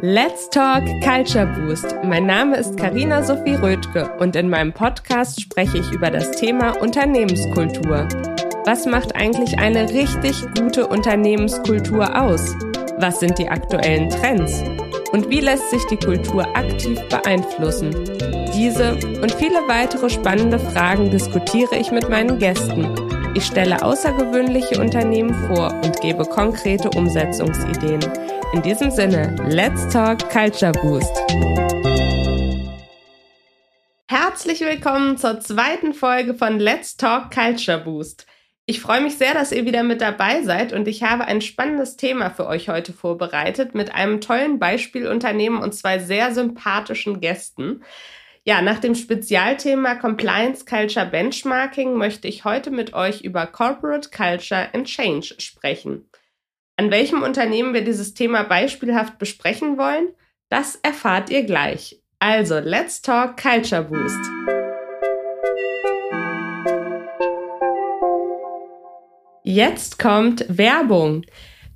Let's Talk Culture Boost. Mein Name ist Karina Sophie Rödke und in meinem Podcast spreche ich über das Thema Unternehmenskultur. Was macht eigentlich eine richtig gute Unternehmenskultur aus? Was sind die aktuellen Trends? Und wie lässt sich die Kultur aktiv beeinflussen? Diese und viele weitere spannende Fragen diskutiere ich mit meinen Gästen. Ich stelle außergewöhnliche Unternehmen vor und gebe konkrete Umsetzungsideen. In diesem Sinne, let's talk Culture Boost. Herzlich willkommen zur zweiten Folge von Let's Talk Culture Boost. Ich freue mich sehr, dass ihr wieder mit dabei seid und ich habe ein spannendes Thema für euch heute vorbereitet mit einem tollen Beispielunternehmen und zwei sehr sympathischen Gästen. Ja, nach dem Spezialthema Compliance Culture Benchmarking möchte ich heute mit euch über Corporate Culture and Change sprechen. An welchem Unternehmen wir dieses Thema beispielhaft besprechen wollen, das erfahrt ihr gleich. Also, let's talk Culture Boost. Jetzt kommt Werbung.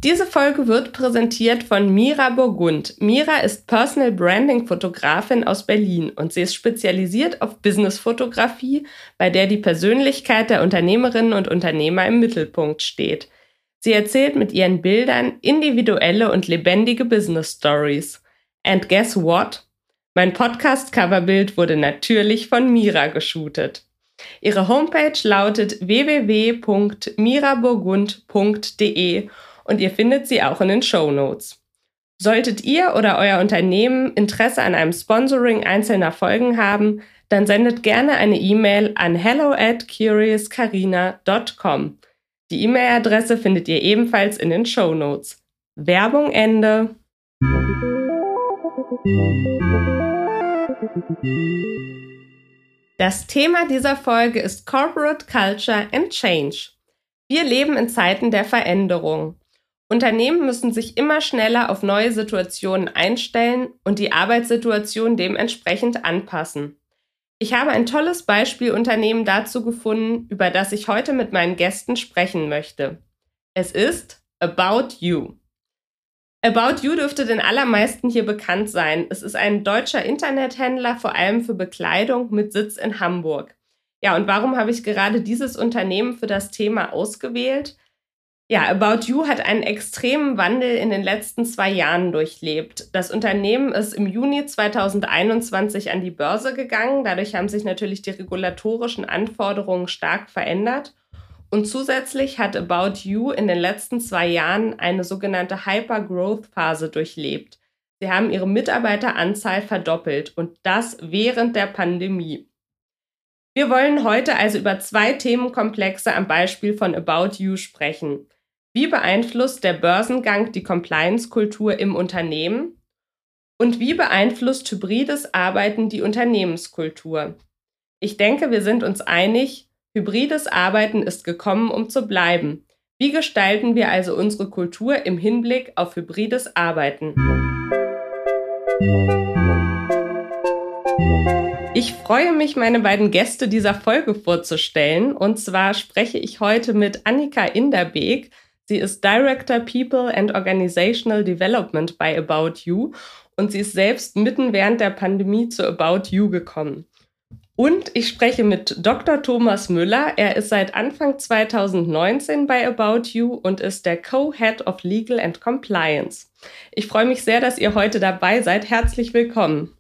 Diese Folge wird präsentiert von Mira Burgund. Mira ist Personal Branding Fotografin aus Berlin und sie ist spezialisiert auf Business-Fotografie, bei der die Persönlichkeit der Unternehmerinnen und Unternehmer im Mittelpunkt steht. Sie erzählt mit ihren Bildern individuelle und lebendige Business Stories. And guess what? Mein Podcast-Coverbild wurde natürlich von Mira geshootet. Ihre Homepage lautet www.miraburgund.de und ihr findet sie auch in den Show Notes. Solltet ihr oder euer Unternehmen Interesse an einem Sponsoring einzelner Folgen haben, dann sendet gerne eine E-Mail an hello at curiouscarina.com. Die E-Mail-Adresse findet ihr ebenfalls in den Show Notes. Werbung Ende. Das Thema dieser Folge ist Corporate Culture and Change. Wir leben in Zeiten der Veränderung. Unternehmen müssen sich immer schneller auf neue Situationen einstellen und die Arbeitssituation dementsprechend anpassen. Ich habe ein tolles Beispielunternehmen dazu gefunden, über das ich heute mit meinen Gästen sprechen möchte. Es ist About You. About You dürfte den allermeisten hier bekannt sein. Es ist ein deutscher Internethändler, vor allem für Bekleidung mit Sitz in Hamburg. Ja, und warum habe ich gerade dieses Unternehmen für das Thema ausgewählt? Ja, About You hat einen extremen Wandel in den letzten zwei Jahren durchlebt. Das Unternehmen ist im Juni 2021 an die Börse gegangen. Dadurch haben sich natürlich die regulatorischen Anforderungen stark verändert. Und zusätzlich hat About You in den letzten zwei Jahren eine sogenannte Hyper-Growth-Phase durchlebt. Sie haben ihre Mitarbeiteranzahl verdoppelt und das während der Pandemie. Wir wollen heute also über zwei Themenkomplexe am Beispiel von About You sprechen. Wie beeinflusst der Börsengang die Compliance-Kultur im Unternehmen? Und wie beeinflusst hybrides Arbeiten die Unternehmenskultur? Ich denke, wir sind uns einig, hybrides Arbeiten ist gekommen, um zu bleiben. Wie gestalten wir also unsere Kultur im Hinblick auf hybrides Arbeiten? Ich freue mich, meine beiden Gäste dieser Folge vorzustellen. Und zwar spreche ich heute mit Annika Inderbeek. Sie ist Director People and Organizational Development bei About You und sie ist selbst mitten während der Pandemie zu About You gekommen. Und ich spreche mit Dr. Thomas Müller. Er ist seit Anfang 2019 bei About You und ist der Co-Head of Legal and Compliance. Ich freue mich sehr, dass ihr heute dabei seid. Herzlich willkommen.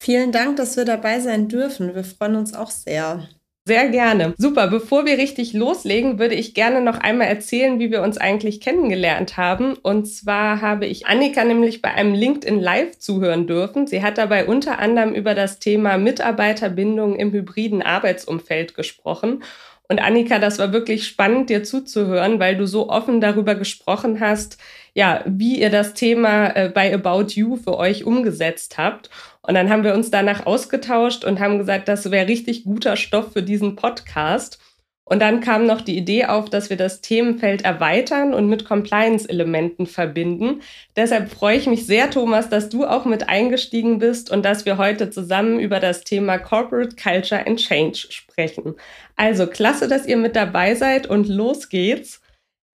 Vielen Dank, dass wir dabei sein dürfen. Wir freuen uns auch sehr. Sehr gerne. Super. Bevor wir richtig loslegen, würde ich gerne noch einmal erzählen, wie wir uns eigentlich kennengelernt haben. Und zwar habe ich Annika nämlich bei einem LinkedIn Live zuhören dürfen. Sie hat dabei unter anderem über das Thema Mitarbeiterbindung im hybriden Arbeitsumfeld gesprochen. Und Annika, das war wirklich spannend, dir zuzuhören, weil du so offen darüber gesprochen hast, ja, wie ihr das Thema äh, bei About You für euch umgesetzt habt. Und dann haben wir uns danach ausgetauscht und haben gesagt, das wäre richtig guter Stoff für diesen Podcast. Und dann kam noch die Idee auf, dass wir das Themenfeld erweitern und mit Compliance-Elementen verbinden. Deshalb freue ich mich sehr, Thomas, dass du auch mit eingestiegen bist und dass wir heute zusammen über das Thema Corporate Culture and Change sprechen. Also klasse, dass ihr mit dabei seid und los geht's.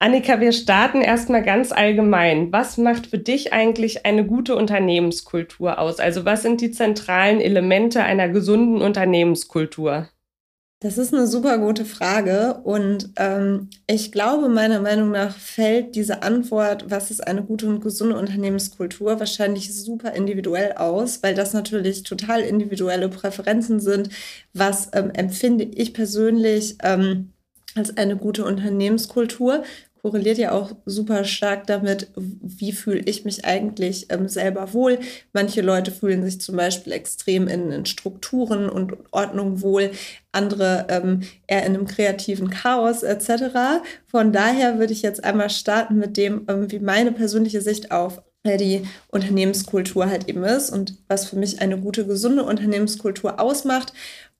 Annika, wir starten erstmal ganz allgemein. Was macht für dich eigentlich eine gute Unternehmenskultur aus? Also was sind die zentralen Elemente einer gesunden Unternehmenskultur? Das ist eine super gute Frage und ähm, ich glaube, meiner Meinung nach fällt diese Antwort, was ist eine gute und gesunde Unternehmenskultur, wahrscheinlich super individuell aus, weil das natürlich total individuelle Präferenzen sind. Was ähm, empfinde ich persönlich ähm, als eine gute Unternehmenskultur? Korreliert ja auch super stark damit, wie fühle ich mich eigentlich ähm, selber wohl. Manche Leute fühlen sich zum Beispiel extrem in, in Strukturen und Ordnung wohl, andere ähm, eher in einem kreativen Chaos etc. Von daher würde ich jetzt einmal starten mit dem, ähm, wie meine persönliche Sicht auf die Unternehmenskultur halt eben ist und was für mich eine gute, gesunde Unternehmenskultur ausmacht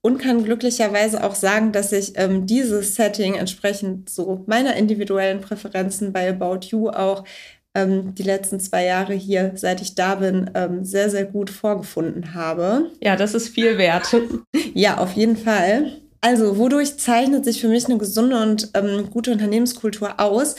und kann glücklicherweise auch sagen, dass ich ähm, dieses Setting entsprechend so meiner individuellen Präferenzen bei About You auch ähm, die letzten zwei Jahre hier, seit ich da bin, ähm, sehr, sehr gut vorgefunden habe. Ja, das ist viel wert. ja, auf jeden Fall. Also, wodurch zeichnet sich für mich eine gesunde und ähm, gute Unternehmenskultur aus?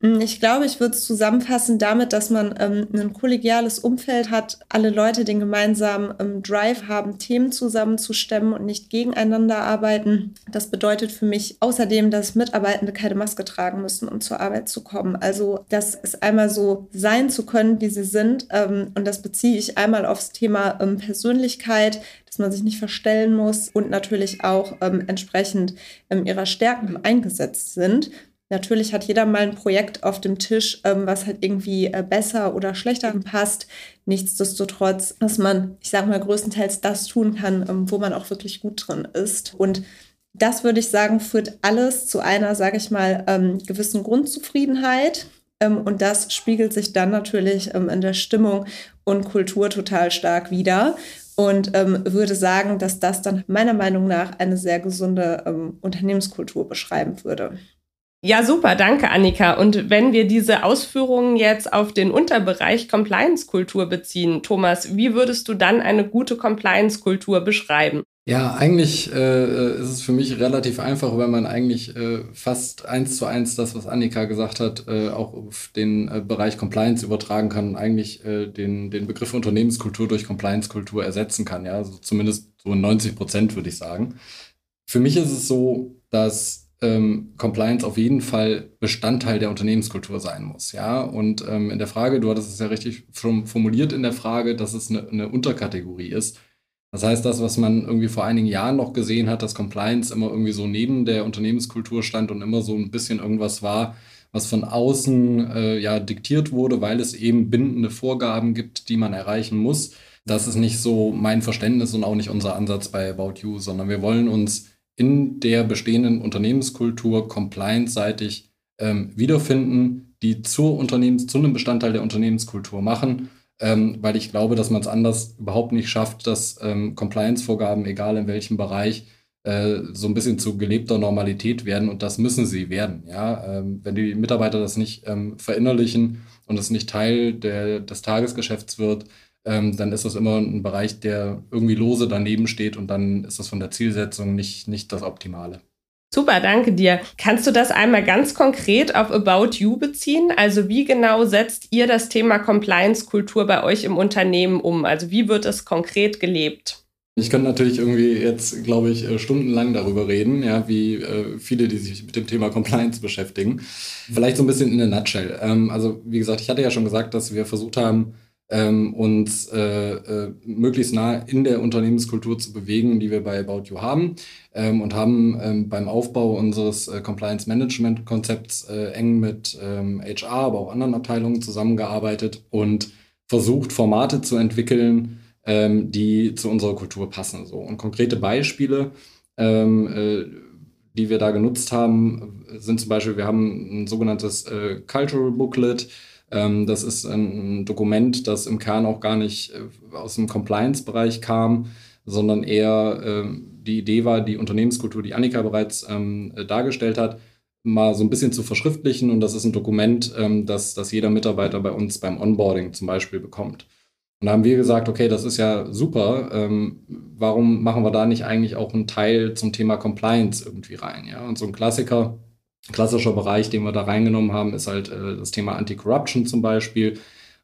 Mm, ich glaube, ich würde es zusammenfassen damit, dass man ähm, ein kollegiales Umfeld hat, alle Leute den gemeinsamen ähm, Drive haben, Themen zusammenzustemmen und nicht gegeneinander arbeiten. Das bedeutet für mich außerdem, dass Mitarbeitende keine Maske tragen müssen, um zur Arbeit zu kommen. Also das ist einmal so sein zu können, wie sie sind. Ähm, und das beziehe ich einmal aufs Thema ähm, Persönlichkeit, dass man sich nicht verstellen muss und natürlich auch ähm, entsprechend ähm, ihrer Stärken eingesetzt sind. Natürlich hat jeder mal ein Projekt auf dem Tisch, ähm, was halt irgendwie äh, besser oder schlechter passt. Nichtsdestotrotz, dass man, ich sage mal, größtenteils das tun kann, ähm, wo man auch wirklich gut drin ist. Und das würde ich sagen, führt alles zu einer, sage ich mal, ähm, gewissen Grundzufriedenheit. Und das spiegelt sich dann natürlich in der Stimmung und Kultur total stark wider und ähm, würde sagen, dass das dann meiner Meinung nach eine sehr gesunde ähm, Unternehmenskultur beschreiben würde. Ja, super, danke, Annika. Und wenn wir diese Ausführungen jetzt auf den Unterbereich Compliance-Kultur beziehen, Thomas, wie würdest du dann eine gute Compliance-Kultur beschreiben? Ja, eigentlich äh, ist es für mich relativ einfach, weil man eigentlich äh, fast eins zu eins das, was Annika gesagt hat, äh, auch auf den äh, Bereich Compliance übertragen kann und eigentlich äh, den, den Begriff Unternehmenskultur durch Compliance-Kultur ersetzen kann. Ja, also zumindest so 90 Prozent würde ich sagen. Für mich ist es so, dass ähm, Compliance auf jeden Fall Bestandteil der Unternehmenskultur sein muss. Ja, und ähm, in der Frage, du hattest es ja richtig formuliert in der Frage, dass es eine, eine Unterkategorie ist. Das heißt, das, was man irgendwie vor einigen Jahren noch gesehen hat, dass Compliance immer irgendwie so neben der Unternehmenskultur stand und immer so ein bisschen irgendwas war, was von außen äh, ja diktiert wurde, weil es eben bindende Vorgaben gibt, die man erreichen muss. Das ist nicht so mein Verständnis und auch nicht unser Ansatz bei About You, sondern wir wollen uns in der bestehenden Unternehmenskultur compliance-seitig ähm, wiederfinden, die zur Unternehmens, zu einem Bestandteil der Unternehmenskultur machen, ähm, weil ich glaube, dass man es anders überhaupt nicht schafft, dass ähm, Compliance-Vorgaben, egal in welchem Bereich, äh, so ein bisschen zu gelebter Normalität werden und das müssen sie werden. Ja? Ähm, wenn die Mitarbeiter das nicht ähm, verinnerlichen und es nicht Teil der, des Tagesgeschäfts wird, ähm, dann ist das immer ein Bereich, der irgendwie lose daneben steht und dann ist das von der Zielsetzung nicht, nicht das Optimale. Super, danke dir. Kannst du das einmal ganz konkret auf About You beziehen? Also wie genau setzt ihr das Thema Compliance-Kultur bei euch im Unternehmen um? Also wie wird es konkret gelebt? Ich könnte natürlich irgendwie jetzt, glaube ich, äh, stundenlang darüber reden, ja, wie äh, viele, die sich mit dem Thema Compliance beschäftigen. Vielleicht so ein bisschen in der Nutshell. Ähm, also wie gesagt, ich hatte ja schon gesagt, dass wir versucht haben, ähm, uns äh, äh, möglichst nah in der Unternehmenskultur zu bewegen, die wir bei About You haben ähm, und haben ähm, beim Aufbau unseres äh, Compliance Management Konzepts äh, eng mit HR, ähm, aber auch anderen Abteilungen zusammengearbeitet und versucht, Formate zu entwickeln, ähm, die zu unserer Kultur passen. So. Und konkrete Beispiele, ähm, äh, die wir da genutzt haben, sind zum Beispiel, wir haben ein sogenanntes äh, Cultural Booklet, das ist ein Dokument, das im Kern auch gar nicht äh, aus dem Compliance-Bereich kam, sondern eher äh, die Idee war, die Unternehmenskultur, die Annika bereits ähm, dargestellt hat, mal so ein bisschen zu verschriftlichen. Und das ist ein Dokument, ähm, das, das jeder Mitarbeiter bei uns beim Onboarding zum Beispiel bekommt. Und da haben wir gesagt, okay, das ist ja super. Ähm, warum machen wir da nicht eigentlich auch einen Teil zum Thema Compliance irgendwie rein? Ja? Und so ein Klassiker klassischer Bereich, den wir da reingenommen haben, ist halt äh, das Thema Anti-Corruption zum Beispiel,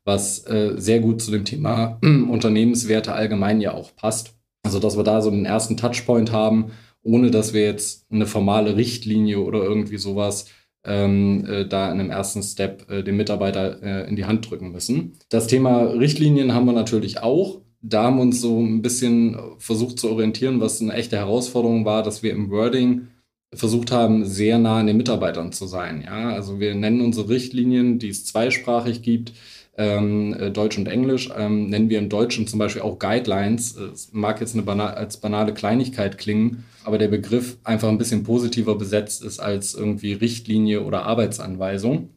was äh, sehr gut zu dem Thema Unternehmenswerte allgemein ja auch passt. Also, dass wir da so den ersten Touchpoint haben, ohne dass wir jetzt eine formale Richtlinie oder irgendwie sowas ähm, äh, da in einem ersten Step äh, den Mitarbeiter äh, in die Hand drücken müssen. Das Thema Richtlinien haben wir natürlich auch. Da haben wir uns so ein bisschen versucht zu orientieren, was eine echte Herausforderung war, dass wir im Wording versucht haben, sehr nah an den Mitarbeitern zu sein. Ja, also wir nennen unsere Richtlinien, die es zweisprachig gibt, ähm, äh, Deutsch und Englisch, ähm, nennen wir im Deutschen zum Beispiel auch Guidelines. Es mag jetzt eine bana als banale Kleinigkeit klingen, aber der Begriff einfach ein bisschen positiver besetzt ist als irgendwie Richtlinie oder Arbeitsanweisung.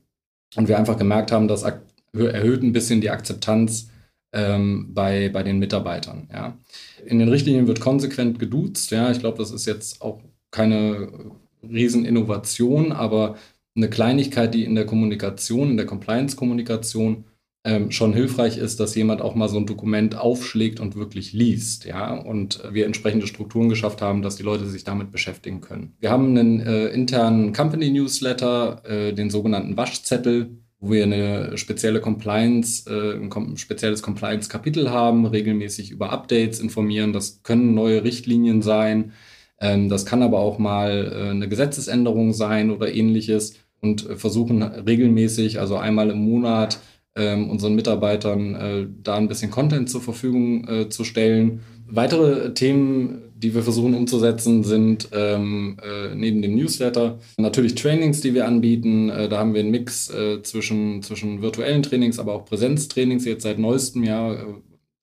Und wir einfach gemerkt haben, das erhöht ein bisschen die Akzeptanz ähm, bei, bei den Mitarbeitern. Ja. In den Richtlinien wird konsequent geduzt. Ja. Ich glaube, das ist jetzt auch keine Rieseninnovation, aber eine Kleinigkeit, die in der Kommunikation, in der Compliance-Kommunikation ähm, schon hilfreich ist, dass jemand auch mal so ein Dokument aufschlägt und wirklich liest, ja, und wir entsprechende Strukturen geschafft haben, dass die Leute sich damit beschäftigen können. Wir haben einen äh, internen Company Newsletter, äh, den sogenannten Waschzettel, wo wir eine spezielle Compliance, äh, ein spezielles Compliance-Kapitel haben, regelmäßig über Updates informieren. Das können neue Richtlinien sein, das kann aber auch mal äh, eine Gesetzesänderung sein oder ähnliches und äh, versuchen regelmäßig, also einmal im Monat, ähm, unseren Mitarbeitern äh, da ein bisschen Content zur Verfügung zu stellen. Weitere Themen, die wir versuchen umzusetzen, sind ähm, äh, neben dem Newsletter natürlich Trainings, die wir anbieten. Äh, da haben wir einen Mix äh, zwischen, zwischen virtuellen Trainings, aber auch Präsenztrainings jetzt seit neuestem Jahr.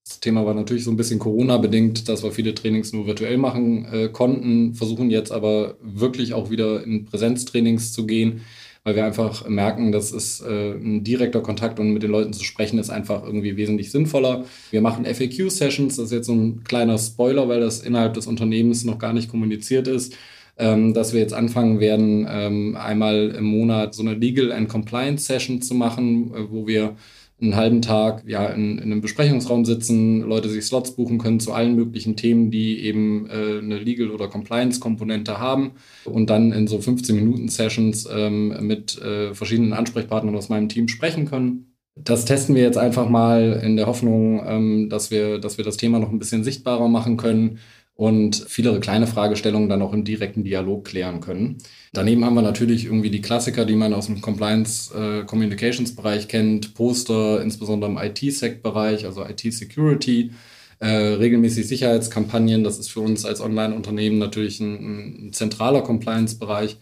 Äh, das Thema war natürlich so ein bisschen Corona-bedingt, dass wir viele Trainings nur virtuell machen konnten, versuchen jetzt aber wirklich auch wieder in Präsenztrainings zu gehen weil wir einfach merken, dass es äh, ein direkter Kontakt und mit den Leuten zu sprechen ist einfach irgendwie wesentlich sinnvoller. Wir machen FAQ-Sessions, das ist jetzt so ein kleiner Spoiler, weil das innerhalb des Unternehmens noch gar nicht kommuniziert ist. Ähm, dass wir jetzt anfangen werden, ähm, einmal im Monat so eine Legal and Compliance Session zu machen, äh, wo wir einen halben Tag ja, in, in, einem Besprechungsraum sitzen, Leute sich Slots buchen können zu allen möglichen Themen, die eben äh, eine Legal- oder Compliance-Komponente haben und dann in so 15-Minuten-Sessions ähm, mit äh, verschiedenen Ansprechpartnern aus meinem Team sprechen können. Das testen wir jetzt einfach mal in der Hoffnung, ähm, dass, wir, dass wir das Thema noch ein bisschen sichtbarer machen können und viele kleine Fragestellungen dann auch im direkten Dialog klären können. Daneben haben wir natürlich irgendwie die Klassiker, die man aus dem Compliance äh, Communications Bereich kennt, Poster, insbesondere im IT-Sec-Bereich, also IT-Security, äh, regelmäßig Sicherheitskampagnen. Das ist für uns als Online-Unternehmen natürlich ein, ein zentraler Compliance-Bereich,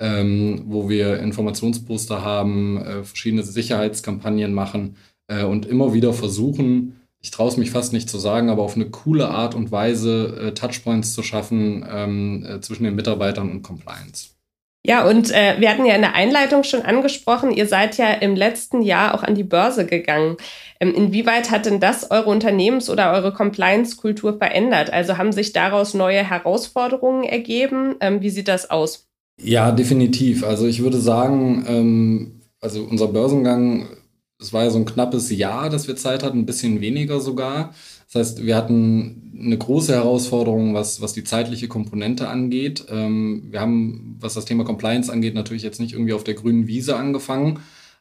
ähm, wo wir Informationsposter haben, äh, verschiedene Sicherheitskampagnen machen äh, und immer wieder versuchen, ich traue es mich fast nicht zu sagen, aber auf eine coole Art und Weise äh, Touchpoints zu schaffen ähm, äh, zwischen den Mitarbeitern und Compliance. Ja, und äh, wir hatten ja in der Einleitung schon angesprochen, ihr seid ja im letzten Jahr auch an die Börse gegangen. Ähm, inwieweit hat denn das eure Unternehmens- oder eure Compliance-Kultur verändert? Also haben sich daraus neue Herausforderungen ergeben? Ähm, wie sieht das aus? Ja, definitiv. Also ich würde sagen, ähm, also unser Börsengang es war ja so ein knappes Jahr, dass wir Zeit hatten, ein bisschen weniger sogar. Das heißt, wir hatten eine große Herausforderung, was, was die zeitliche Komponente angeht. Ähm, wir haben, was das Thema Compliance angeht, natürlich jetzt nicht irgendwie auf der grünen Wiese angefangen.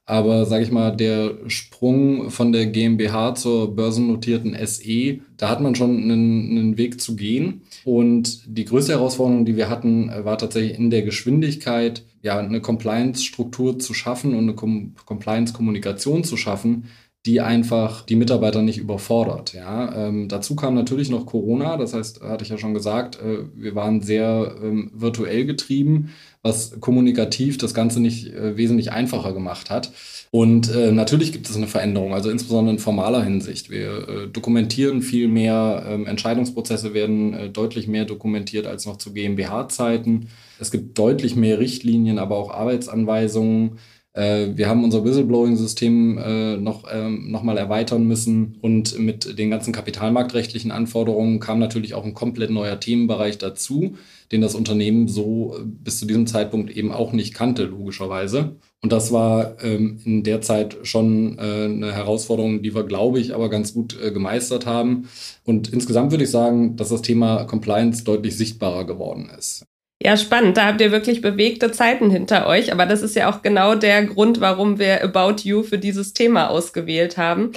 Aber sage ich mal, der Sprung von der GmbH zur börsennotierten SE, da hat man schon einen, einen Weg zu gehen. Und die größte Herausforderung, die wir hatten, war tatsächlich in der Geschwindigkeit, ja, eine Compliance-Struktur zu schaffen und eine Com Compliance-Kommunikation zu schaffen, die einfach die Mitarbeiter nicht überfordert. Ja. Ähm, dazu kam natürlich noch Corona, das heißt, hatte ich ja schon gesagt, äh, wir waren sehr ähm, virtuell getrieben, was kommunikativ das Ganze nicht äh, wesentlich einfacher gemacht hat. Und äh, natürlich gibt es eine Veränderung, also insbesondere in formaler Hinsicht. Wir äh, dokumentieren viel mehr, ähm, Entscheidungsprozesse werden äh, deutlich mehr dokumentiert als noch zu GmbH-Zeiten. Es gibt deutlich mehr Richtlinien, aber auch Arbeitsanweisungen. Äh, wir haben unser Whistleblowing-System äh, noch, ähm, noch mal erweitern müssen und mit den ganzen kapitalmarktrechtlichen Anforderungen kam natürlich auch ein komplett neuer Themenbereich dazu, den das Unternehmen so äh, bis zu diesem Zeitpunkt eben auch nicht kannte, logischerweise. Und das war ähm, in der Zeit schon äh, eine Herausforderung, die wir, glaube ich, aber ganz gut äh, gemeistert haben. Und insgesamt würde ich sagen, dass das Thema Compliance deutlich sichtbarer geworden ist. Ja, spannend. Da habt ihr wirklich bewegte Zeiten hinter euch. Aber das ist ja auch genau der Grund, warum wir About You für dieses Thema ausgewählt haben.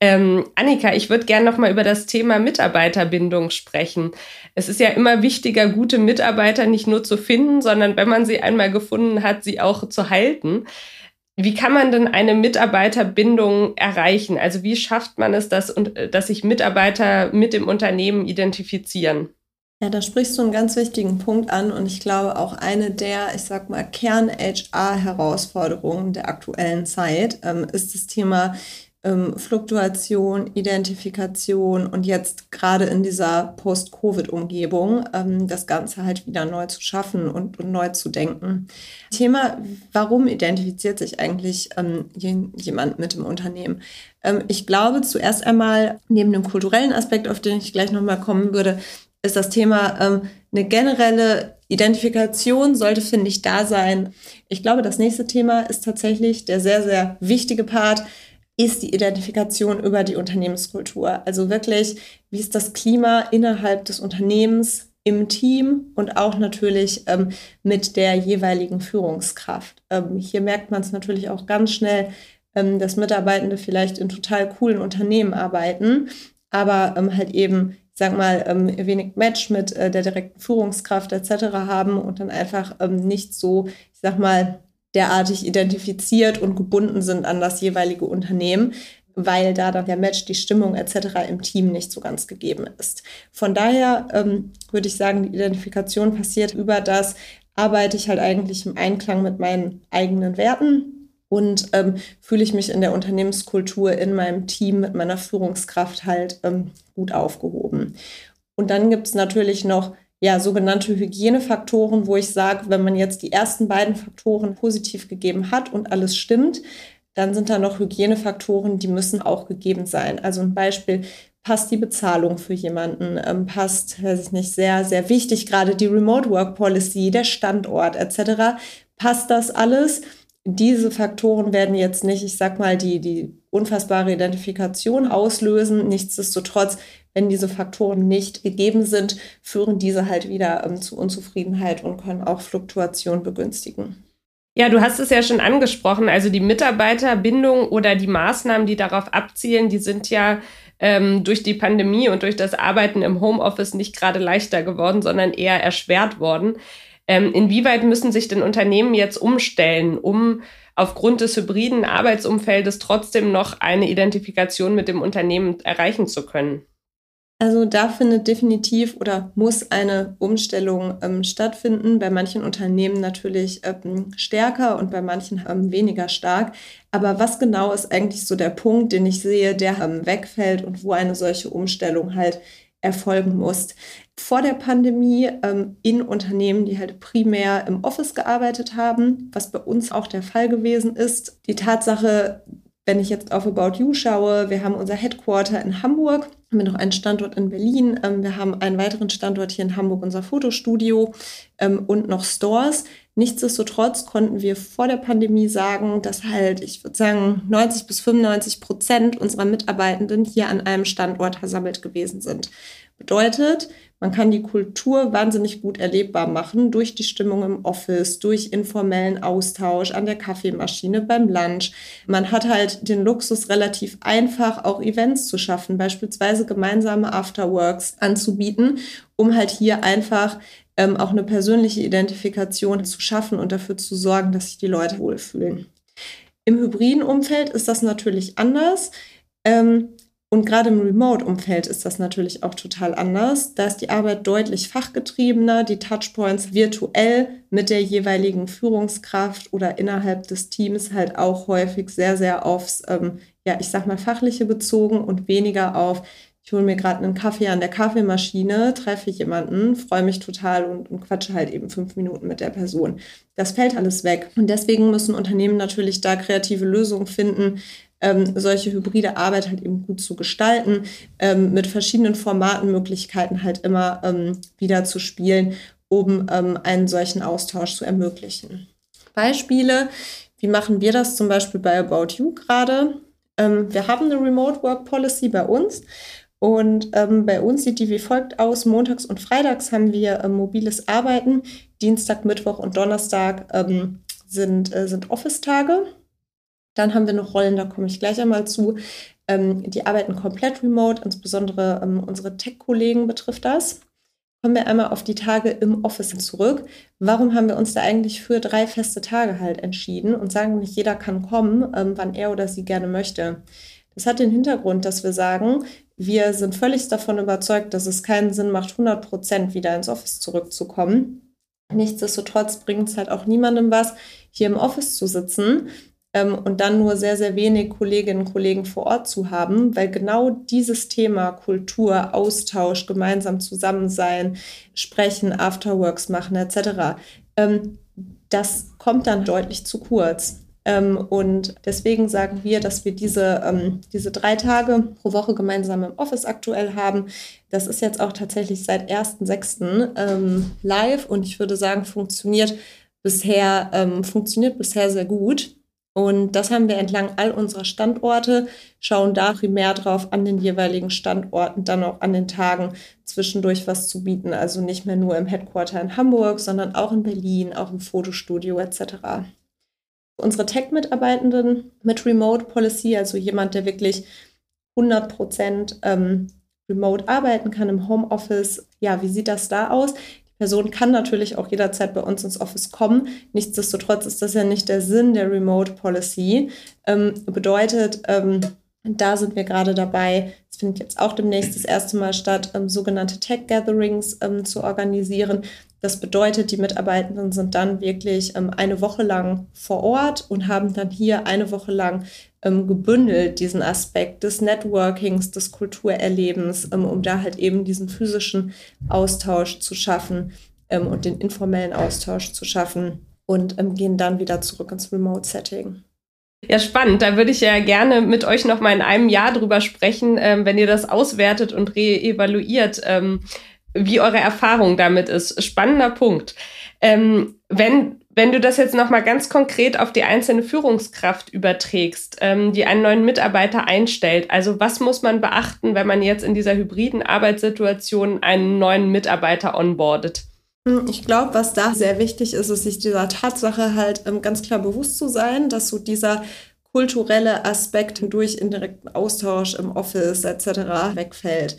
Ähm, Annika, ich würde gerne noch mal über das Thema Mitarbeiterbindung sprechen. Es ist ja immer wichtiger, gute Mitarbeiter nicht nur zu finden, sondern wenn man sie einmal gefunden hat, sie auch zu halten. Wie kann man denn eine Mitarbeiterbindung erreichen? Also wie schafft man es, dass, dass sich Mitarbeiter mit dem Unternehmen identifizieren? Ja, da sprichst du einen ganz wichtigen Punkt an und ich glaube auch eine der, ich sag mal, Kern-HR-Herausforderungen der aktuellen Zeit ähm, ist das Thema ähm, Fluktuation, Identifikation und jetzt gerade in dieser Post-Covid-Umgebung ähm, das Ganze halt wieder neu zu schaffen und, und, neu zu denken. Thema, warum identifiziert sich eigentlich ähm, jemand mit dem Unternehmen? Ähm, ich glaube zuerst einmal, neben dem kulturellen Aspekt, auf den ich gleich nochmal kommen würde, ist das Thema ähm, eine generelle Identifikation sollte, finde ich, da sein. Ich glaube, das nächste Thema ist tatsächlich der sehr, sehr wichtige Part, ist die Identifikation über die Unternehmenskultur. Also wirklich, wie ist das Klima innerhalb des Unternehmens, im Team und auch natürlich ähm, mit der jeweiligen Führungskraft. Ähm, hier merkt man es natürlich auch ganz schnell, ähm, dass Mitarbeitende vielleicht in total coolen Unternehmen arbeiten, aber ähm, halt eben, sag mal, ähm, wenig Match mit äh, der direkten Führungskraft etc. haben und dann einfach ähm, nicht so, ich sag mal, derartig identifiziert und gebunden sind an das jeweilige Unternehmen, weil da dann der Match, die Stimmung etc. im Team nicht so ganz gegeben ist. Von daher ähm, würde ich sagen, die Identifikation passiert über das, arbeite ich halt eigentlich im Einklang mit meinen eigenen Werten und ähm, fühle ich mich in der Unternehmenskultur, in meinem Team, mit meiner Führungskraft halt ähm, gut aufgehoben. Und dann gibt es natürlich noch ja, sogenannte Hygienefaktoren, wo ich sage, wenn man jetzt die ersten beiden Faktoren positiv gegeben hat und alles stimmt, dann sind da noch Hygienefaktoren, die müssen auch gegeben sein. Also ein Beispiel, passt die Bezahlung für jemanden, ähm, passt, weiß ich nicht, sehr, sehr wichtig, gerade die Remote Work Policy, der Standort etc. Passt das alles? Diese Faktoren werden jetzt nicht, ich sag mal, die, die unfassbare Identifikation auslösen. Nichtsdestotrotz wenn diese Faktoren nicht gegeben sind, führen diese halt wieder ähm, zu Unzufriedenheit und können auch Fluktuation begünstigen. Ja, du hast es ja schon angesprochen. Also die Mitarbeiterbindung oder die Maßnahmen, die darauf abzielen, die sind ja ähm, durch die Pandemie und durch das Arbeiten im Homeoffice nicht gerade leichter geworden, sondern eher erschwert worden. Ähm, inwieweit müssen sich denn Unternehmen jetzt umstellen, um aufgrund des hybriden Arbeitsumfeldes trotzdem noch eine Identifikation mit dem Unternehmen erreichen zu können? Also da findet definitiv oder muss eine Umstellung ähm, stattfinden. Bei manchen Unternehmen natürlich ähm, stärker und bei manchen ähm, weniger stark. Aber was genau ist eigentlich so der Punkt, den ich sehe, der ähm, wegfällt und wo eine solche Umstellung halt erfolgen muss? Vor der Pandemie ähm, in Unternehmen, die halt primär im Office gearbeitet haben, was bei uns auch der Fall gewesen ist. Die Tatsache, wenn ich jetzt auf About You schaue, wir haben unser Headquarter in Hamburg, haben wir noch einen Standort in Berlin, ähm, wir haben einen weiteren Standort hier in Hamburg, unser Fotostudio ähm, und noch Stores. Nichtsdestotrotz konnten wir vor der Pandemie sagen, dass halt, ich würde sagen, 90 bis 95 Prozent unserer Mitarbeitenden hier an einem Standort versammelt gewesen sind. Bedeutet, man kann die Kultur wahnsinnig gut erlebbar machen durch die Stimmung im Office, durch informellen Austausch an der Kaffeemaschine beim Lunch. Man hat halt den Luxus, relativ einfach auch Events zu schaffen, beispielsweise gemeinsame Afterworks anzubieten, um halt hier einfach ähm, auch eine persönliche Identifikation zu schaffen und dafür zu sorgen, dass sich die Leute wohlfühlen. Im hybriden Umfeld ist das natürlich anders. Ähm, und gerade im Remote-Umfeld ist das natürlich auch total anders. Da ist die Arbeit deutlich fachgetriebener, die Touchpoints virtuell mit der jeweiligen Führungskraft oder innerhalb des Teams halt auch häufig sehr, sehr aufs, ähm, ja, ich sag mal, fachliche bezogen und weniger auf, ich hole mir gerade einen Kaffee an der Kaffeemaschine, treffe ich jemanden, freue mich total und, und quatsche halt eben fünf Minuten mit der Person. Das fällt alles weg. Und deswegen müssen Unternehmen natürlich da kreative Lösungen finden, ähm, solche hybride Arbeit halt eben gut zu gestalten, ähm, mit verschiedenen Formaten, Möglichkeiten halt immer ähm, wieder zu spielen, um ähm, einen solchen Austausch zu ermöglichen. Beispiele, wie machen wir das zum Beispiel bei About You gerade? Ähm, wir haben eine Remote Work Policy bei uns Und ähm, bei uns sieht die wie folgt aus. Montags und Freitags haben wir ähm, mobiles Arbeiten. Dienstag, Mittwoch und Donnerstag ähm, sind, äh, sind Office-Tage. Dann haben wir noch Rollen, da komme ich gleich einmal zu. Ähm, die arbeiten komplett remote, insbesondere ähm, unsere Tech-Kollegen betrifft das. Kommen wir einmal auf die Tage im Office zurück. Warum haben wir uns da eigentlich für drei feste Tage halt entschieden und sagen, nicht jeder kann kommen, ähm, wann er oder sie gerne möchte? Das hat den Hintergrund, dass wir sagen, wir sind völlig davon überzeugt, dass es keinen Sinn macht, 100 Prozent wieder ins Office zurückzukommen. Nichtsdestotrotz bringt es halt auch niemandem was, hier im Office zu sitzen ähm, und dann nur sehr, sehr wenig Kolleginnen und Kollegen vor Ort zu haben, weil genau dieses Thema Kultur, Austausch, gemeinsam zusammen sein, sprechen, Afterworks machen etc., ähm, das kommt dann deutlich zu kurz. Ähm, und deswegen sagen wir, dass wir diese, ähm, diese drei Tage pro Woche gemeinsam im Office aktuell haben. Das ist jetzt auch tatsächlich seit 1.6. Ähm, live und ich würde sagen, funktioniert bisher, funktioniert bisher sehr gut. Und das haben wir entlang all unserer Standorte, schauen da primär drauf, an den jeweiligen Standorten dann auch an den Tagen zwischendurch was zu bieten. Also nicht mehr nur im Headquarter in Hamburg, sondern auch in Berlin, auch im Fotostudio etc unsere Tech-Mitarbeitenden mit Remote Policy, also jemand, der wirklich 100 Prozent ähm, remote arbeiten kann im Homeoffice. Ja, wie sieht das da aus? Die Person kann natürlich auch jederzeit bei uns ins Office kommen. Nichtsdestotrotz ist das ja nicht der Sinn der Remote Policy. Ähm, bedeutet, ähm, da sind wir gerade dabei, es findet jetzt auch demnächst das erste Mal statt, ähm, sogenannte Tech Gatherings ähm, zu organisieren. Das bedeutet, die Mitarbeitenden sind dann wirklich ähm, eine Woche lang vor Ort und haben dann hier eine Woche lang ähm, gebündelt diesen Aspekt des Networkings, des Kulturerlebens, ähm, um da halt eben diesen physischen Austausch zu schaffen ähm, und den informellen Austausch zu schaffen und ähm, gehen dann wieder zurück ins Remote-Setting. Ja, spannend. Da würde ich ja gerne mit euch noch mal in einem Jahr drüber sprechen, ähm, wenn ihr das auswertet und reevaluiert. Wie eure Erfahrung damit ist. Spannender Punkt. Ähm, wenn, wenn du das jetzt nochmal ganz konkret auf die einzelne Führungskraft überträgst, ähm, die einen neuen Mitarbeiter einstellt, also was muss man beachten, wenn man jetzt in dieser hybriden Arbeitssituation einen neuen Mitarbeiter onboardet? Hm, ich glaube, was da sehr wichtig ist, ist sich dieser Tatsache halt ähm, ganz klar bewusst zu sein, dass so dieser kulturelle Aspekt durch indirekten Austausch im Office etc. wegfällt.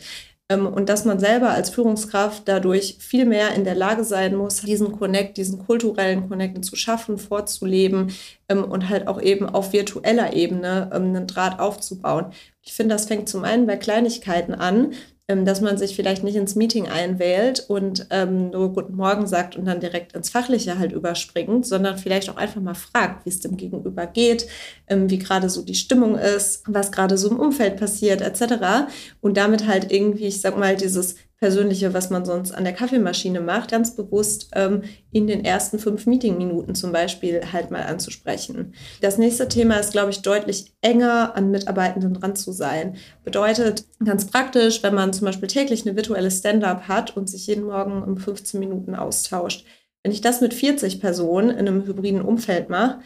Ähm, und dass man selber als Führungskraft dadurch viel mehr in der Lage sein muss, diesen Connect, diesen kulturellen Connect zu schaffen, vorzuleben ähm, und halt auch eben auf virtueller Ebene ähm, einen Draht aufzubauen. Ich finde, das fängt zum einen bei Kleinigkeiten an, dass man sich vielleicht nicht ins Meeting einwählt und ähm, nur Guten Morgen sagt und dann direkt ins Fachliche halt überspringt, sondern vielleicht auch einfach mal fragt, wie es dem Gegenüber geht, ähm, wie gerade so die Stimmung ist, was gerade so im Umfeld passiert, etc. Und damit halt irgendwie, ich sag mal, dieses Persönliche, was man sonst an der Kaffeemaschine macht, ganz bewusst ähm, in den ersten fünf Meeting-Minuten zum Beispiel halt mal anzusprechen. Das nächste Thema ist, glaube ich, deutlich enger an Mitarbeitenden dran zu sein. Bedeutet ganz praktisch, wenn man zum Beispiel täglich eine virtuelle Stand-up hat und sich jeden Morgen um 15 Minuten austauscht. Wenn ich das mit 40 Personen in einem hybriden Umfeld mache,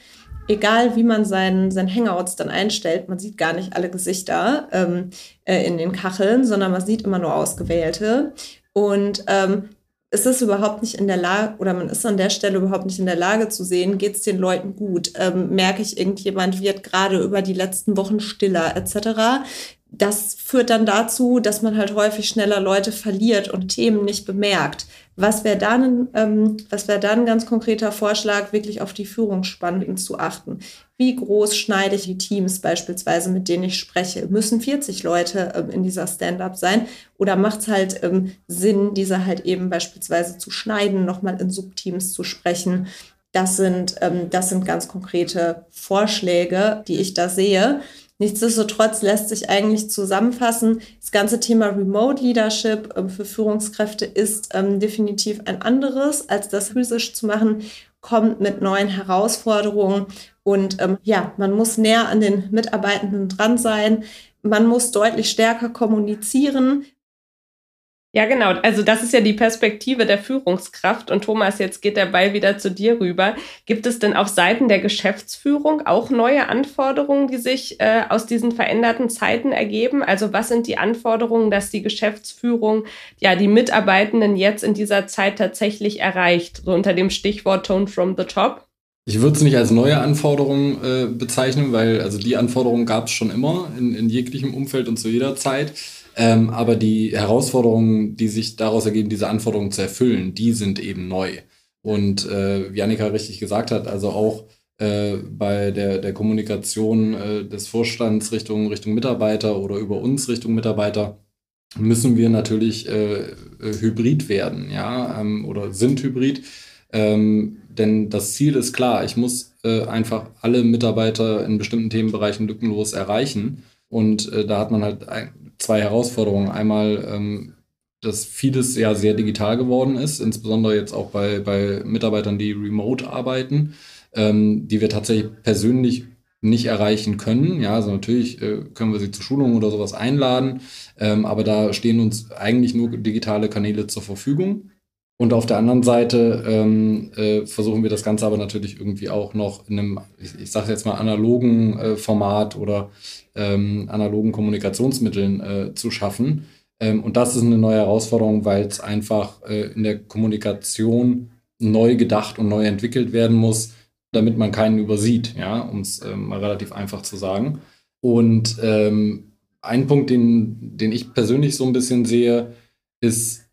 egal wie man seinen, sein Hangouts dann einstellt, man sieht gar nicht alle Gesichter ähm, äh, in den Kacheln, sondern man sieht immer nur ausgewählte. Und ähm, es ist überhaupt nicht in der Lage, oder man ist an der Stelle überhaupt nicht in der Lage zu sehen, geht es den Leuten gut? Ähm, merke ich, irgendjemand wird gerade über die letzten Wochen stiller, etc das führt dann dazu, dass man halt häufig schneller Leute verliert und Themen nicht bemerkt. Was wäre dann, ähm, was wäre dann ein ganz konkreter Vorschlag, wirklich auf die Führungsspannen zu achten? Wie groß schneide ich die Teams beispielsweise, mit denen ich spreche? Müssen 40 Leute ähm, in dieser Stand-up sein? Oder macht es halt ähm, Sinn, diese halt eben beispielsweise zu schneiden, nochmal in Subteams zu sprechen? Das sind, ähm, das sind ganz konkrete Vorschläge, die ich da sehe. Nichtsdestotrotz lässt sich eigentlich zusammenfassen, das ganze Thema Remote Leadership äh, für Führungskräfte ist ähm, definitiv ein anderes, als das physisch zu machen, kommt mit neuen Herausforderungen und ähm, ja, man muss näher an den Mitarbeitenden dran sein. Man muss deutlich stärker kommunizieren. Ja, genau. Also das ist ja die Perspektive der Führungskraft. Und Thomas, jetzt geht der Ball wieder zu dir rüber. Gibt es denn auf Seiten der Geschäftsführung auch neue Anforderungen, die sich äh, aus diesen veränderten Zeiten ergeben? Also was sind die Anforderungen, dass die Geschäftsführung ja die Mitarbeitenden jetzt in dieser Zeit tatsächlich erreicht? So unter dem Stichwort Tone from the Top. Ich würde es nicht als neue Anforderungen äh, bezeichnen, weil also die Anforderungen gab es schon immer in, in jeglichem Umfeld und zu jeder Zeit. Ähm, aber die Herausforderungen, die sich daraus ergeben, diese Anforderungen zu erfüllen, die sind eben neu. Und äh, wie Annika richtig gesagt hat, also auch äh, bei der, der Kommunikation äh, des Vorstands Richtung, Richtung Mitarbeiter oder über uns Richtung Mitarbeiter müssen wir natürlich äh, äh, hybrid werden, ja, ähm, oder sind hybrid. Ähm, denn das Ziel ist klar, ich muss äh, einfach alle Mitarbeiter in bestimmten Themenbereichen lückenlos erreichen. Und äh, da hat man halt zwei Herausforderungen. Einmal, ähm, dass vieles ja sehr digital geworden ist, insbesondere jetzt auch bei, bei Mitarbeitern, die remote arbeiten, ähm, die wir tatsächlich persönlich nicht erreichen können. Ja, also natürlich äh, können wir sie zu Schulungen oder sowas einladen, ähm, aber da stehen uns eigentlich nur digitale Kanäle zur Verfügung. Und auf der anderen Seite ähm, äh, versuchen wir das Ganze aber natürlich irgendwie auch noch in einem, ich, ich sage jetzt mal, analogen äh, Format oder ähm, analogen Kommunikationsmitteln äh, zu schaffen. Ähm, und das ist eine neue Herausforderung, weil es einfach äh, in der Kommunikation neu gedacht und neu entwickelt werden muss, damit man keinen übersieht, ja, um es ähm, mal relativ einfach zu sagen. Und ähm, ein Punkt, den, den ich persönlich so ein bisschen sehe, ist,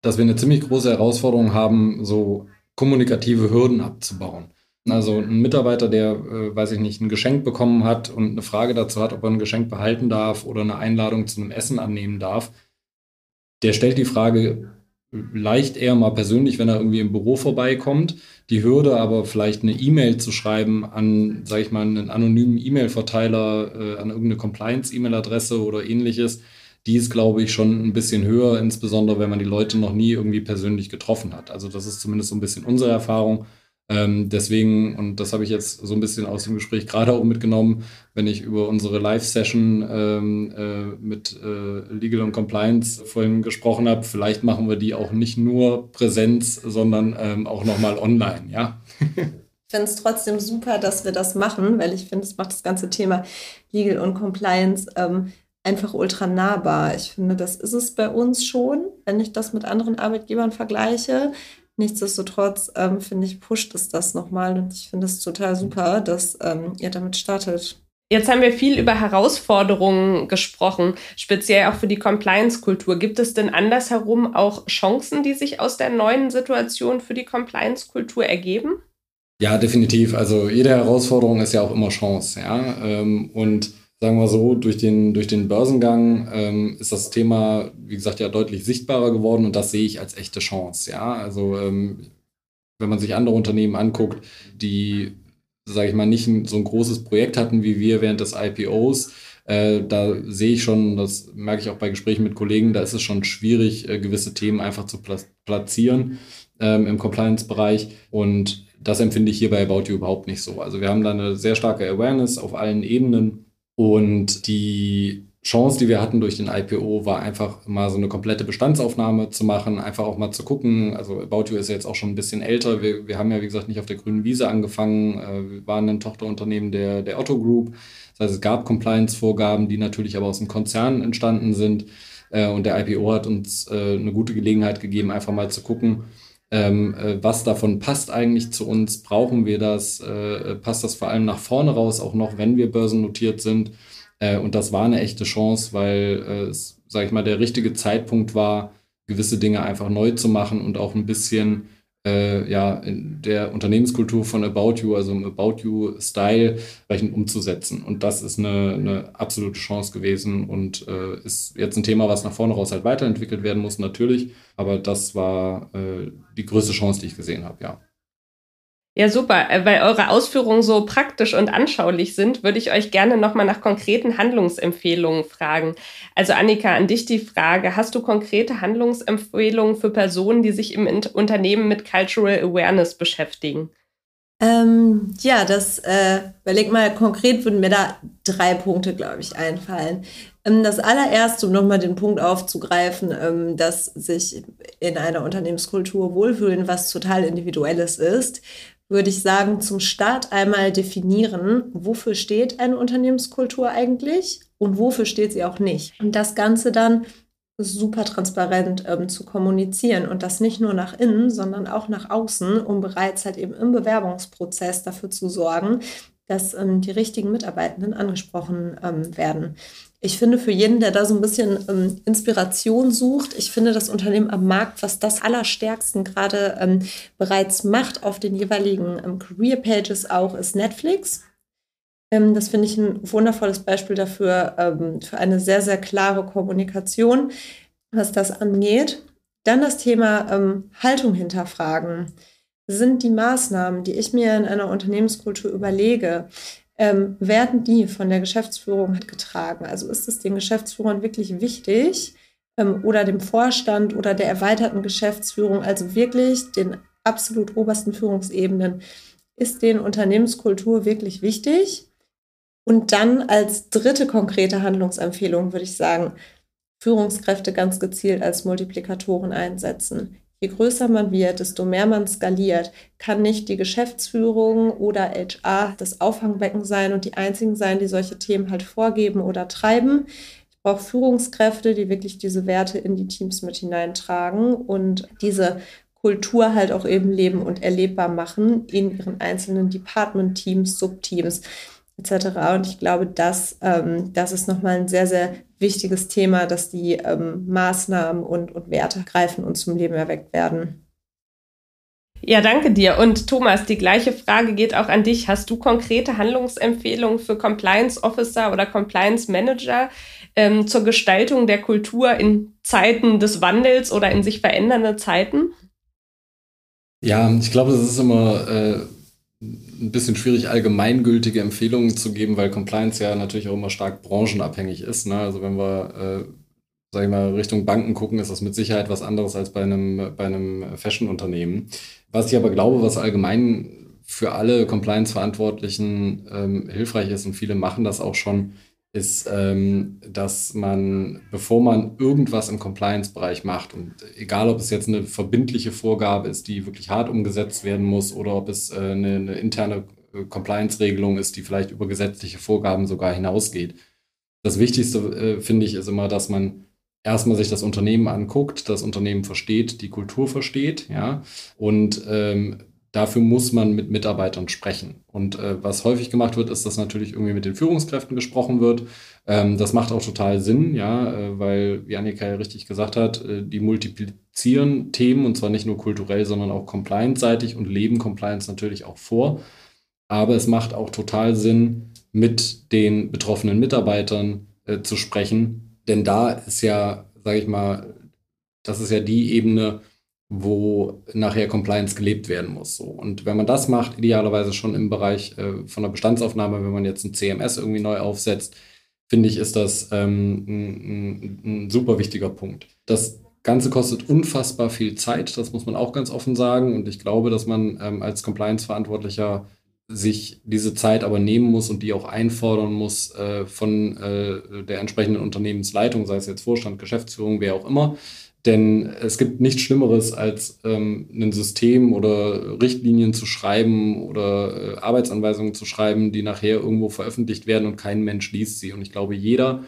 dass wir eine ziemlich große Herausforderung haben, so kommunikative Hürden abzubauen. Also ein Mitarbeiter, der, äh, weiß ich nicht, ein Geschenk bekommen hat und eine Frage dazu hat, ob er ein Geschenk behalten darf oder eine Einladung zu einem Essen annehmen darf, der stellt die Frage leicht eher mal persönlich, wenn er irgendwie im Büro vorbeikommt. Die Hürde aber vielleicht eine E-Mail zu schreiben an, sage ich mal, einen anonymen E-Mail-Verteiler, äh, an irgendeine Compliance-E-Mail-Adresse oder ähnliches, die ist, glaube ich, schon ein bisschen höher, insbesondere wenn man die Leute noch nie irgendwie persönlich getroffen hat. Also das ist zumindest so ein bisschen unsere Erfahrung. Ähm, deswegen, und das habe ich jetzt so ein bisschen aus dem Gespräch gerade auch mitgenommen, wenn ich über unsere Live-Session ähm, äh, mit äh, Legal und Compliance vorhin gesprochen habe, vielleicht machen wir die auch nicht nur Präsenz, sondern ähm, auch nochmal online, ja. Ich finde es trotzdem super, dass wir das machen, weil ich finde, es macht das ganze Thema Legal und Compliance ähm, einfach ultra nahbar. Ich finde, das ist es bei uns schon, wenn ich das mit anderen Arbeitgebern vergleiche. Nichtsdestotrotz ähm, finde ich, pusht es das nochmal und ich finde es total super, dass ähm, ihr damit startet. Jetzt haben wir viel über Herausforderungen gesprochen, speziell auch für die Compliance-Kultur. Gibt es denn andersherum auch Chancen, die sich aus der neuen Situation für die Compliance-Kultur ergeben? Ja, definitiv. Also jede Herausforderung ist ja auch immer Chance, ja. Ähm, und sagen wir so, durch den, durch den Börsengang ähm, ist das Thema, wie gesagt, ja deutlich sichtbarer geworden und das sehe ich als echte Chance. Ja, also ähm, wenn man sich andere Unternehmen anguckt, die, sage ich mal, nicht so ein großes Projekt hatten wie wir während des IPOs, äh, da sehe ich schon, das merke ich auch bei Gesprächen mit Kollegen, da ist es schon schwierig, äh, gewisse Themen einfach zu platzieren ähm, im Compliance-Bereich und das empfinde ich hier bei About You überhaupt nicht so. Also wir haben da eine sehr starke Awareness auf allen Ebenen und die Chance, die wir hatten durch den IPO, war einfach mal so eine komplette Bestandsaufnahme zu machen, einfach auch mal zu gucken. Also About You ist jetzt auch schon ein bisschen älter. Wir, wir haben ja, wie gesagt, nicht auf der grünen Wiese angefangen. Äh, wir waren ein Tochterunternehmen der, der Otto Group. Das heißt, es gab Compliance-Vorgaben, die natürlich aber aus dem Konzern entstanden sind. Äh, und der IPO hat uns äh, eine gute Gelegenheit gegeben, einfach mal zu gucken, ähm, äh, was davon passt eigentlich zu uns? Brauchen wir das? Äh, passt das vor allem nach vorne raus, auch noch, wenn wir börsennotiert sind? Äh, und das war eine echte Chance, weil äh, es, sage ich mal, der richtige Zeitpunkt war, gewisse Dinge einfach neu zu machen und auch ein bisschen äh, ja, in der Unternehmenskultur von About You, also im About You-Style, entsprechend umzusetzen. Und das ist eine, eine absolute Chance gewesen und äh, ist jetzt ein Thema, was nach vorne raus halt weiterentwickelt werden muss, natürlich. Aber das war äh, die größte Chance, die ich gesehen habe, ja. Ja, super. Äh, weil eure Ausführungen so praktisch und anschaulich sind, würde ich euch gerne nochmal nach konkreten Handlungsempfehlungen fragen. Also Annika, an dich die Frage, hast du konkrete Handlungsempfehlungen für Personen, die sich im Unternehmen mit Cultural Awareness beschäftigen? Ähm, ja, das, äh, überleg mal, konkret würden mir da drei Punkte, glaube ich, einfallen. Ähm, das allererste, um nochmal den Punkt aufzugreifen, ähm, dass sich in einer Unternehmenskultur wohlfühlen, was total individuelles ist, würde ich sagen, zum Start einmal definieren, wofür steht eine Unternehmenskultur eigentlich und wofür steht sie auch nicht. Und das Ganze dann super transparent ähm, zu kommunizieren und das nicht nur nach innen, sondern auch nach außen, um bereits halt eben im Bewerbungsprozess dafür zu sorgen, dass ähm, die richtigen Mitarbeitenden angesprochen ähm, werden. Ich finde für jeden, der da so ein bisschen ähm, Inspiration sucht, ich finde das Unternehmen am Markt, was das Allerstärksten gerade ähm, bereits macht auf den jeweiligen ähm, Career Pages auch, ist Netflix. Ähm, das finde ich ein wundervolles Beispiel dafür, ähm, für eine sehr, sehr klare Kommunikation, was das angeht. Dann das Thema ähm, Haltung hinterfragen. Sind die Maßnahmen, die ich mir in einer Unternehmenskultur überlege, ähm, werden die von der Geschäftsführung getragen? Also ist es den Geschäftsführern wirklich wichtig ähm, oder dem Vorstand oder der erweiterten Geschäftsführung, also wirklich den absolut obersten Führungsebenen, ist den Unternehmenskultur wirklich wichtig? Und dann als dritte konkrete Handlungsempfehlung würde ich sagen, Führungskräfte ganz gezielt als Multiplikatoren einsetzen. Je größer man wird, desto mehr man skaliert, kann nicht die Geschäftsführung oder HR das Auffangbecken sein und die einzigen sein, die solche Themen halt vorgeben oder treiben. Ich brauche Führungskräfte, die wirklich diese Werte in die Teams mit hineintragen und diese Kultur halt auch eben leben und erlebbar machen in ihren einzelnen Department-Teams, Subteams etc. Und ich glaube, das, ähm, das ist nochmal ein sehr, sehr wichtiges Thema, dass die ähm, Maßnahmen und, und Werte greifen und zum Leben erweckt werden. Ja, danke dir. Und Thomas, die gleiche Frage geht auch an dich. Hast du konkrete Handlungsempfehlungen für Compliance Officer oder Compliance Manager ähm, zur Gestaltung der Kultur in Zeiten des Wandels oder in sich verändernden Zeiten? Ja, ich glaube, das ist immer äh, ein bisschen schwierig, allgemeingültige Empfehlungen zu geben, weil Compliance ja natürlich auch immer stark branchenabhängig ist. Ne? Also wenn wir, äh, sag ich mal, Richtung Banken gucken, ist das mit Sicherheit was anderes als bei einem, bei einem Fashion-Unternehmen. Was ich aber glaube, was allgemein für alle Compliance-Verantwortlichen ähm, hilfreich ist, und viele machen das auch schon, ist, ähm, dass man, bevor man irgendwas im Compliance-Bereich macht, und egal ob es jetzt eine verbindliche Vorgabe ist, die wirklich hart umgesetzt werden muss, oder ob es äh, eine, eine, interne äh, Compliance-Regelung ist, die vielleicht über gesetzliche Vorgaben sogar hinausgeht. Das Wichtigste, äh, finde ich, ist immer, dass man erstmal sich das Unternehmen anguckt, das Unternehmen versteht, die Kultur versteht, ja, und ähm, dafür muss man mit Mitarbeitern sprechen. Und äh, was häufig gemacht wird, ist, dass natürlich irgendwie mit den Führungskräften gesprochen wird. Ähm, das macht auch total Sinn, ja, äh, weil, wie Annika ja richtig gesagt hat, äh, die multiplizieren Themen und zwar nicht nur kulturell, sondern auch compliance-seitig und leben Compliance natürlich auch vor. Aber es macht auch total Sinn, mit den betroffenen Mitarbeitern äh, zu sprechen, denn da ist ja, sage ich mal, das ist ja die Ebene, wo nachher Compliance gelebt werden muss. So. Und wenn man das macht, idealerweise schon im Bereich äh, von der Bestandsaufnahme, wenn man jetzt ein CMS irgendwie neu aufsetzt, finde ich, ist das ähm, ein, ein, super wichtiger Punkt. Das Ganze kostet unfassbar viel Zeit, das muss man auch ganz offen sagen. Und ich glaube, dass man ähm, als Compliance-Verantwortlicher sich diese Zeit aber nehmen muss und die auch einfordern muss äh, von äh, der entsprechenden Unternehmensleitung, sei es jetzt Vorstand, Geschäftsführung, wer auch immer, denn es gibt nichts Schlimmeres, als ähm, ein System oder Richtlinien zu schreiben oder äh, Arbeitsanweisungen zu schreiben, die nachher irgendwo veröffentlicht werden und kein Mensch liest sie. Und ich glaube, jeder,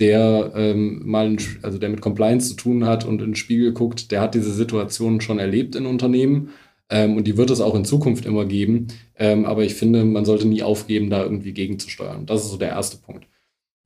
der ähm, mal, also der mit Compliance zu tun hat und in den Spiegel guckt, der hat diese Situation schon erlebt in Unternehmen. Ähm, und die wird es auch in Zukunft immer geben. Ähm, aber ich finde, man sollte nie aufgeben, da irgendwie gegenzusteuern. Das ist so der erste Punkt.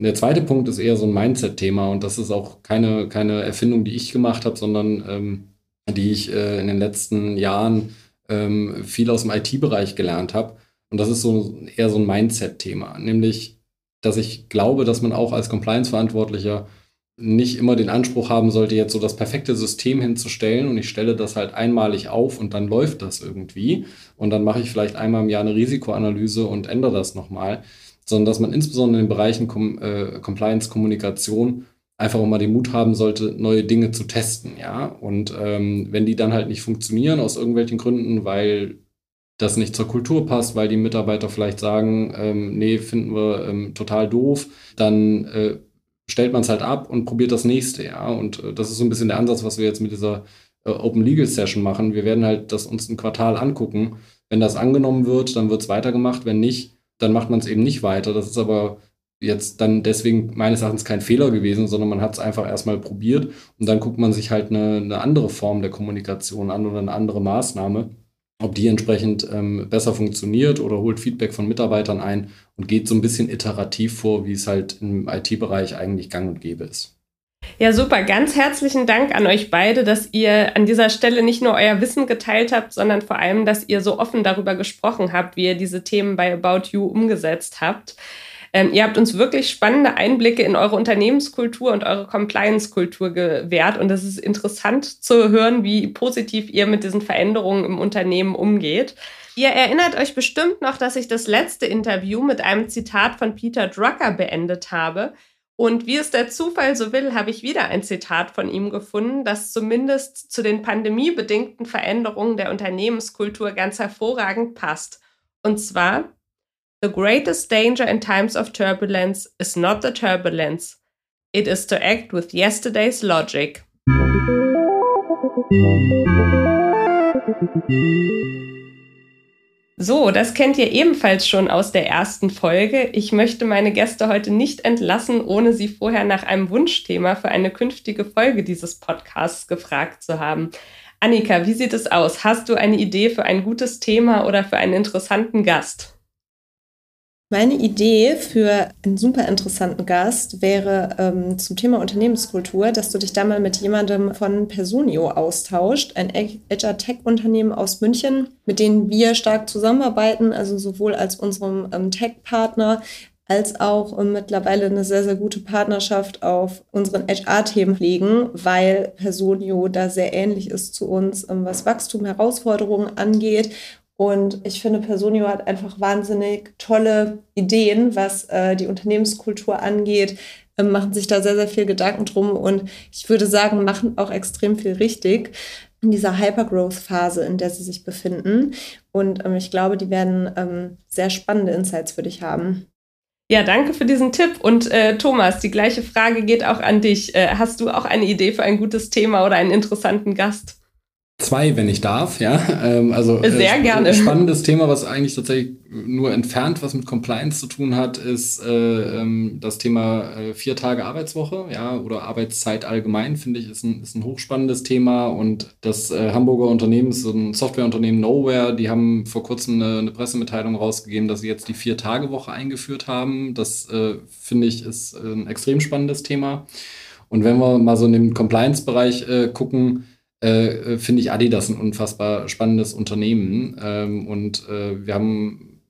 Der zweite Punkt ist eher so ein Mindset-Thema und das ist auch keine, keine Erfindung, die ich gemacht habe, sondern ähm, die ich äh, in den letzten Jahren ähm, viel aus dem IT-Bereich gelernt habe. Und das ist so eher so ein Mindset-Thema, nämlich, dass ich glaube, dass man auch als Compliance-Verantwortlicher nicht immer den Anspruch haben sollte, jetzt so das perfekte System hinzustellen. Und ich stelle das halt einmalig auf und dann läuft das irgendwie. Und dann mache ich vielleicht einmal im Jahr eine Risikoanalyse und ändere das nochmal, sondern dass man insbesondere in den Bereichen Com äh, Compliance, Kommunikation einfach auch mal den Mut haben sollte, neue Dinge zu testen, ja. Und ähm, wenn die dann halt nicht funktionieren aus irgendwelchen Gründen, weil das nicht zur Kultur passt, weil die Mitarbeiter vielleicht sagen, ähm, nee, finden wir ähm, total doof, dann äh, stellt man es halt ab und probiert das nächste, ja. Und äh, das ist so ein bisschen der Ansatz, was wir jetzt mit dieser äh, Open Legal Session machen. Wir werden halt das uns ein Quartal angucken. Wenn das angenommen wird, dann wird es weitergemacht. Wenn nicht, dann macht man es eben nicht weiter. Das ist aber jetzt dann deswegen meines Erachtens kein Fehler gewesen, sondern man hat es einfach erstmal probiert und dann guckt man sich halt eine, eine andere Form der Kommunikation an oder eine andere Maßnahme ob die entsprechend ähm, besser funktioniert oder holt Feedback von Mitarbeitern ein und geht so ein bisschen iterativ vor, wie es halt im IT-Bereich eigentlich gang und gäbe ist. Ja, super. Ganz herzlichen Dank an euch beide, dass ihr an dieser Stelle nicht nur euer Wissen geteilt habt, sondern vor allem, dass ihr so offen darüber gesprochen habt, wie ihr diese Themen bei About You umgesetzt habt. Ähm, ihr habt uns wirklich spannende Einblicke in eure Unternehmenskultur und eure Compliance-Kultur gewährt. Und es ist interessant zu hören, wie positiv ihr mit diesen Veränderungen im Unternehmen umgeht. Ihr erinnert euch bestimmt noch, dass ich das letzte Interview mit einem Zitat von Peter Drucker beendet habe. Und wie es der Zufall so will, habe ich wieder ein Zitat von ihm gefunden, das zumindest zu den pandemiebedingten Veränderungen der Unternehmenskultur ganz hervorragend passt. Und zwar, The greatest danger in times of turbulence is not the turbulence, it is to act with yesterday's logic. So, das kennt ihr ebenfalls schon aus der ersten Folge. Ich möchte meine Gäste heute nicht entlassen, ohne sie vorher nach einem Wunschthema für eine künftige Folge dieses Podcasts gefragt zu haben. Annika, wie sieht es aus? Hast du eine Idee für ein gutes Thema oder für einen interessanten Gast? Meine Idee für einen super interessanten Gast wäre ähm, zum Thema Unternehmenskultur, dass du dich da mal mit jemandem von Personio austauscht, ein Agile Tech Unternehmen aus München, mit denen wir stark zusammenarbeiten, also sowohl als unserem ähm, Tech-Partner als auch ähm, mittlerweile eine sehr, sehr gute Partnerschaft auf unseren HR-Themen pflegen, weil Personio da sehr ähnlich ist zu uns, ähm, was Wachstum, Herausforderungen angeht und ich finde, Personio hat einfach wahnsinnig tolle Ideen, was äh, die Unternehmenskultur angeht, äh, machen sich da sehr, sehr viel Gedanken drum und ich würde sagen, machen auch extrem viel richtig in dieser Hypergrowth-Phase, in der sie sich befinden. Und ähm, ich glaube, die werden ähm, sehr spannende Insights für dich haben. Ja, danke für diesen Tipp. Und äh, Thomas, die gleiche Frage geht auch an dich. Äh, hast du auch eine Idee für ein gutes Thema oder einen interessanten Gast? Zwei, wenn ich darf, ja. Ähm, also sehr äh, gerne. Spannendes Thema, was eigentlich tatsächlich nur entfernt was mit Compliance zu tun hat, ist äh, ähm, das Thema äh, vier Tage Arbeitswoche, ja, oder Arbeitszeit allgemein, finde ich, ist ein, ist ein hochspannendes Thema. Und das äh, Hamburger Unternehmen so ein Softwareunternehmen Nowhere, die haben vor kurzem eine, eine, Pressemitteilung rausgegeben, dass sie jetzt die Vier-Tage-Woche eingeführt haben. Das äh, finde ich ist ein extrem spannendes Thema. Und wenn wir mal so in den Compliance-Bereich äh, gucken, äh, finde ich Adidas ein unfassbar spannendes Unternehmen. Ähm, und äh, wir haben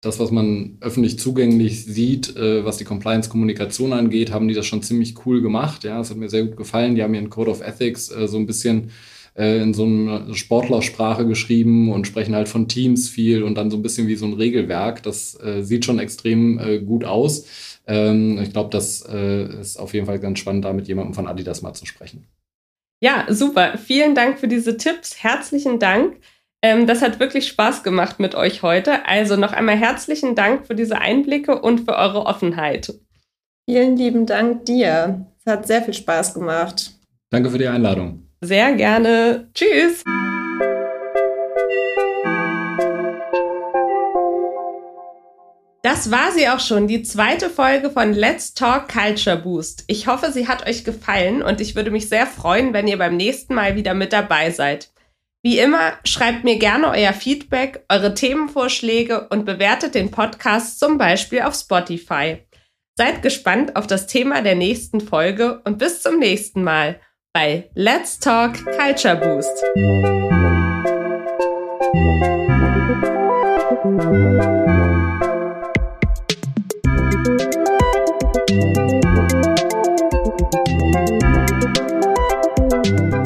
das, was man öffentlich zugänglich sieht, äh, was die Compliance-Kommunikation angeht, haben die das schon ziemlich cool gemacht. Ja, das hat mir sehr gut gefallen. Die haben ihren Code of Ethics äh, so ein bisschen äh, in so einer Sportlersprache geschrieben und sprechen halt von Teams viel und dann so ein bisschen wie so ein Regelwerk. Das äh, sieht schon extrem äh, gut aus. Ähm, ich glaube, das äh, ist auf jeden Fall ganz spannend, da mit jemandem von Adidas mal zu sprechen. Ja, super. Vielen Dank für diese Tipps. Herzlichen Dank. Ähm, das hat wirklich Spaß gemacht mit euch heute. Also noch einmal herzlichen Dank für diese Einblicke und für eure Offenheit. Vielen lieben Dank dir. Es hat sehr viel Spaß gemacht. Danke für die Einladung. Sehr gerne. Tschüss. Das war sie auch schon, die zweite Folge von Let's Talk Culture Boost. Ich hoffe, sie hat euch gefallen und ich würde mich sehr freuen, wenn ihr beim nächsten Mal wieder mit dabei seid. Wie immer, schreibt mir gerne euer Feedback, eure Themenvorschläge und bewertet den Podcast zum Beispiel auf Spotify. Seid gespannt auf das Thema der nächsten Folge und bis zum nächsten Mal bei Let's Talk Culture Boost. Thank you.